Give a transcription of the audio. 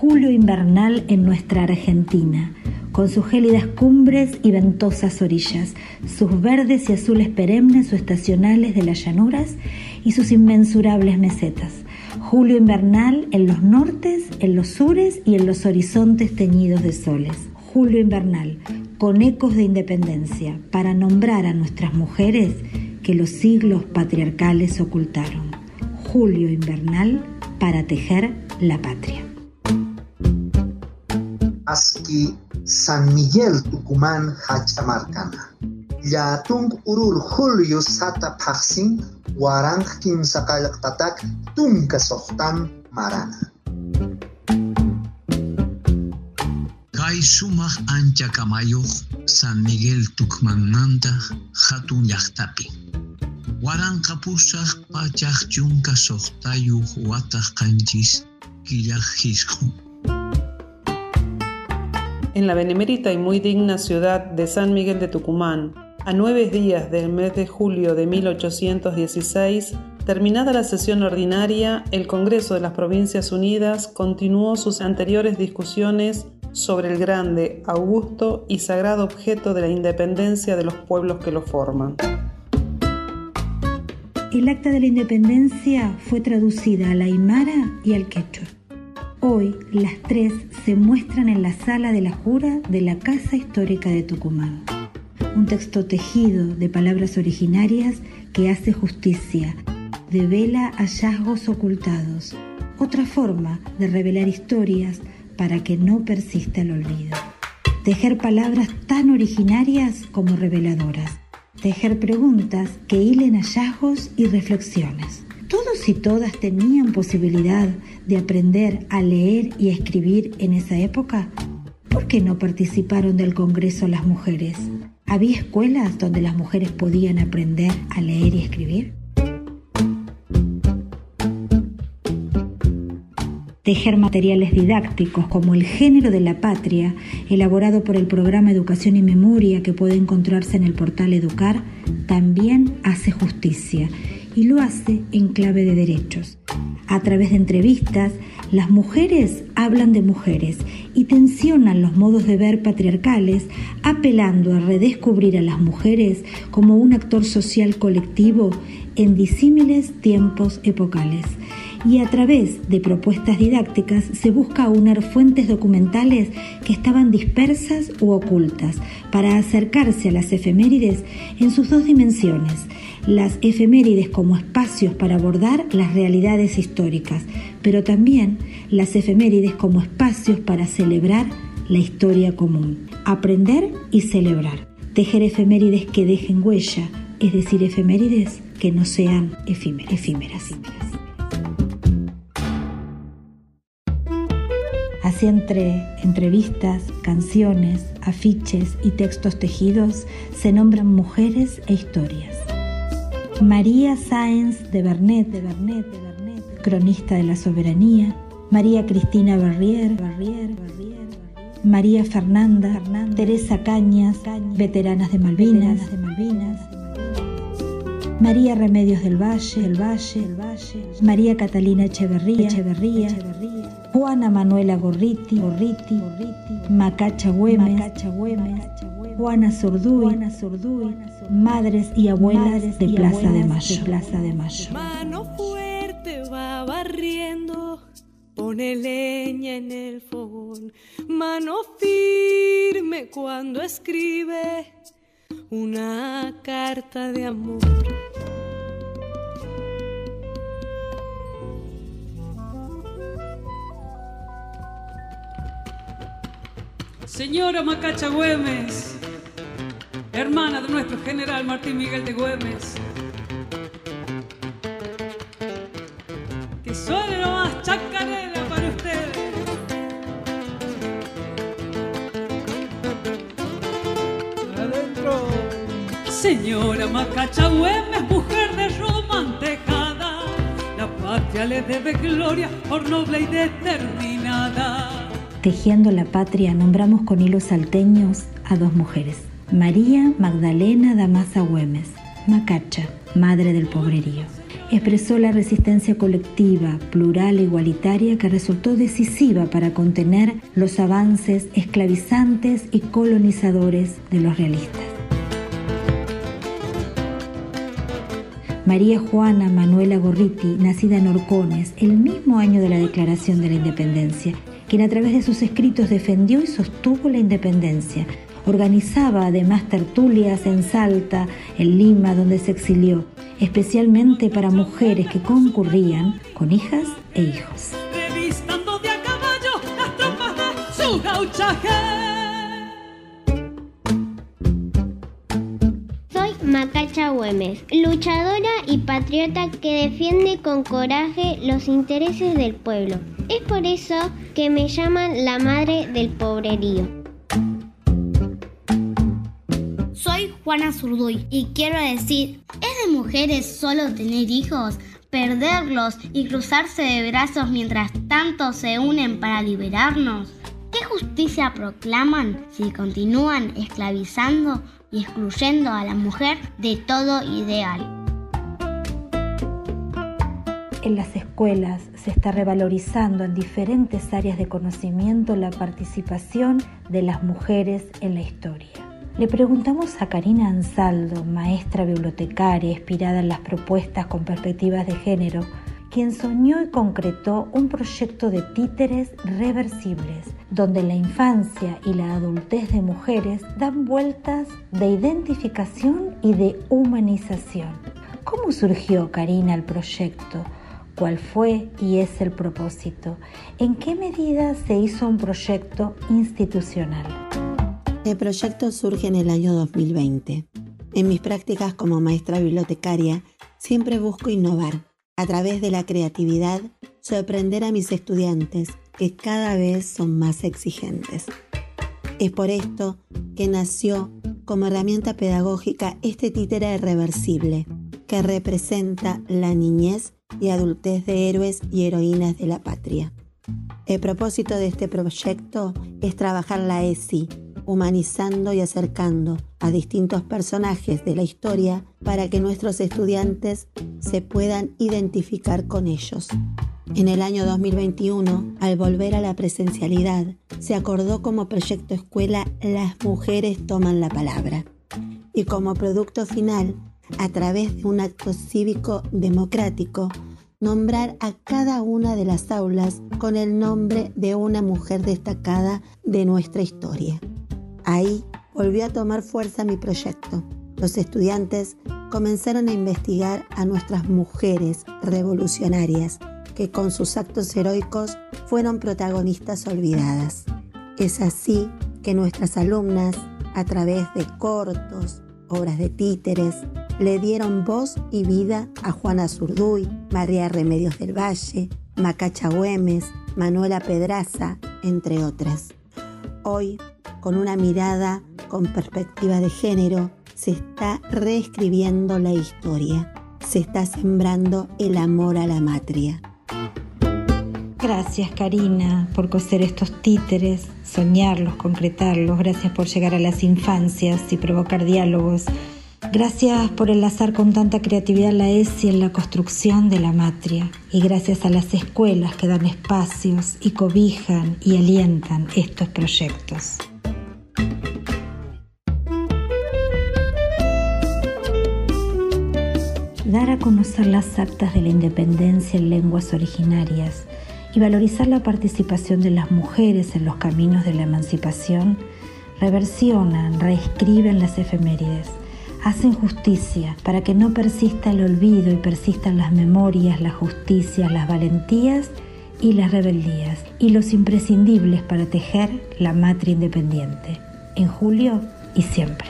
Julio invernal en nuestra Argentina, con sus gélidas cumbres y ventosas orillas, sus verdes y azules perennes o estacionales de las llanuras y sus inmensurables mesetas. Julio invernal en los nortes, en los sures y en los horizontes teñidos de soles. Julio invernal, con ecos de independencia, para nombrar a nuestras mujeres que los siglos patriarcales ocultaron. Julio invernal para tejer la patria. aski San Miguel Tucumán Hachamarcana. Yatung urur Julio Sata Paxin Warang Kimsakalak Tatak Tunka Sohtan Marana. Kai sumah ancha kamayo San Miguel Tucmananta Hatun Yahtapi. warang kapusah pachaj chunka kasoftayu watah kanchis killaj En la benemérita y muy digna ciudad de San Miguel de Tucumán, a nueve días del mes de julio de 1816, terminada la sesión ordinaria, el Congreso de las Provincias Unidas continuó sus anteriores discusiones sobre el grande, augusto y sagrado objeto de la independencia de los pueblos que lo forman. El acta de la independencia fue traducida al aymara y al quechua. Hoy las tres se muestran en la sala de la jura de la Casa Histórica de Tucumán. Un texto tejido de palabras originarias que hace justicia, devela hallazgos ocultados, otra forma de revelar historias para que no persista el olvido. Tejer palabras tan originarias como reveladoras. Tejer preguntas que hilen hallazgos y reflexiones. Todos y todas tenían posibilidad de aprender a leer y escribir en esa época. ¿Por qué no participaron del Congreso las mujeres? ¿Había escuelas donde las mujeres podían aprender a leer y escribir? tejer materiales didácticos como el género de la patria, elaborado por el programa Educación y Memoria que puede encontrarse en el portal Educar, también hace justicia y lo hace en clave de derechos. A través de entrevistas, las mujeres hablan de mujeres y tensionan los modos de ver patriarcales, apelando a redescubrir a las mujeres como un actor social colectivo en disímiles tiempos epocales y a través de propuestas didácticas se busca aunar fuentes documentales que estaban dispersas u ocultas para acercarse a las efemérides en sus dos dimensiones, las efemérides como espacios para abordar las realidades históricas, pero también las efemérides como espacios para celebrar la historia común, aprender y celebrar, tejer efemérides que dejen huella, es decir, efemérides que no sean efímeras. Así entre entrevistas, canciones, afiches y textos tejidos se nombran mujeres e historias. María Sáenz de Bernet, de Bernet, de Bernet, cronista de la soberanía, María Cristina Barrier, Barrier, Barrier, María Fernanda, Fernanda. Teresa Cañas, veteranas de Malvinas, de Malvinas, María Remedios del Valle, del Valle, del Valle, María Catalina Echeverría, Echeverría, Juana Manuela Gorriti, Gorriti, Gorriti. Macacha Güemes, Macacha Güemes, Juana Zurduy, Juana Zurduy, madres y abuelas de Plaza de Mayo, Plaza de Mayo. Mano fuerte va barriendo, pone leña en el fogón, mano firme cuando escribe una carta de amor. Señora Macacha Güemes, hermana de nuestro general Martín Miguel de Güemes, que suene nomás chacarera para ustedes. Adentro. Señora Macacha Güemes, mujer de Roma tejada, la patria le debe gloria por noble y determinada. Tejiendo la patria nombramos con hilos salteños a dos mujeres, María Magdalena Damasa Güemes, Macacha, madre del pobrerío, expresó la resistencia colectiva, plural e igualitaria que resultó decisiva para contener los avances esclavizantes y colonizadores de los realistas. María Juana Manuela Gorriti, nacida en Orcones, el mismo año de la Declaración de la Independencia, quien a través de sus escritos defendió y sostuvo la independencia. Organizaba además tertulias en Salta, en Lima, donde se exilió, especialmente para mujeres que concurrían con hijas e hijos. Soy Macacha Güemes, luchadora y patriota que defiende con coraje los intereses del pueblo. Es por eso que me llaman la madre del pobrerío. Zurduy y quiero decir, ¿es de mujeres solo tener hijos, perderlos y cruzarse de brazos mientras tanto se unen para liberarnos? ¿Qué justicia proclaman si continúan esclavizando y excluyendo a la mujer de todo ideal? En las escuelas se está revalorizando en diferentes áreas de conocimiento la participación de las mujeres en la historia. Le preguntamos a Karina Ansaldo, maestra bibliotecaria inspirada en las propuestas con perspectivas de género, quien soñó y concretó un proyecto de títeres reversibles, donde la infancia y la adultez de mujeres dan vueltas de identificación y de humanización. ¿Cómo surgió, Karina, el proyecto? cuál fue y es el propósito, en qué medida se hizo un proyecto institucional. El proyecto surge en el año 2020. En mis prácticas como maestra bibliotecaria siempre busco innovar, a través de la creatividad, sorprender a mis estudiantes que cada vez son más exigentes. Es por esto que nació como herramienta pedagógica este títere reversible, que representa la niñez y adultez de héroes y heroínas de la patria. El propósito de este proyecto es trabajar la ESI, humanizando y acercando a distintos personajes de la historia para que nuestros estudiantes se puedan identificar con ellos. En el año 2021, al volver a la presencialidad, se acordó como proyecto escuela Las mujeres toman la palabra. Y como producto final, a través de un acto cívico democrático, nombrar a cada una de las aulas con el nombre de una mujer destacada de nuestra historia. Ahí volvió a tomar fuerza mi proyecto. Los estudiantes comenzaron a investigar a nuestras mujeres revolucionarias que con sus actos heroicos fueron protagonistas olvidadas. Es así que nuestras alumnas, a través de cortos, obras de títeres, le dieron voz y vida a Juana Zurduy, María Remedios del Valle, Macacha Güemes, Manuela Pedraza, entre otras. Hoy, con una mirada con perspectiva de género, se está reescribiendo la historia, se está sembrando el amor a la matria. Gracias Karina por coser estos títeres, soñarlos, concretarlos, gracias por llegar a las infancias y provocar diálogos Gracias por enlazar con tanta creatividad la ESI en la construcción de la matria y gracias a las escuelas que dan espacios y cobijan y alientan estos proyectos. Dar a conocer las actas de la independencia en lenguas originarias y valorizar la participación de las mujeres en los caminos de la emancipación reversionan, reescriben las efemérides hacen justicia para que no persista el olvido y persistan las memorias, la justicia, las valentías y las rebeldías, y los imprescindibles para tejer la matria independiente, en julio y siempre.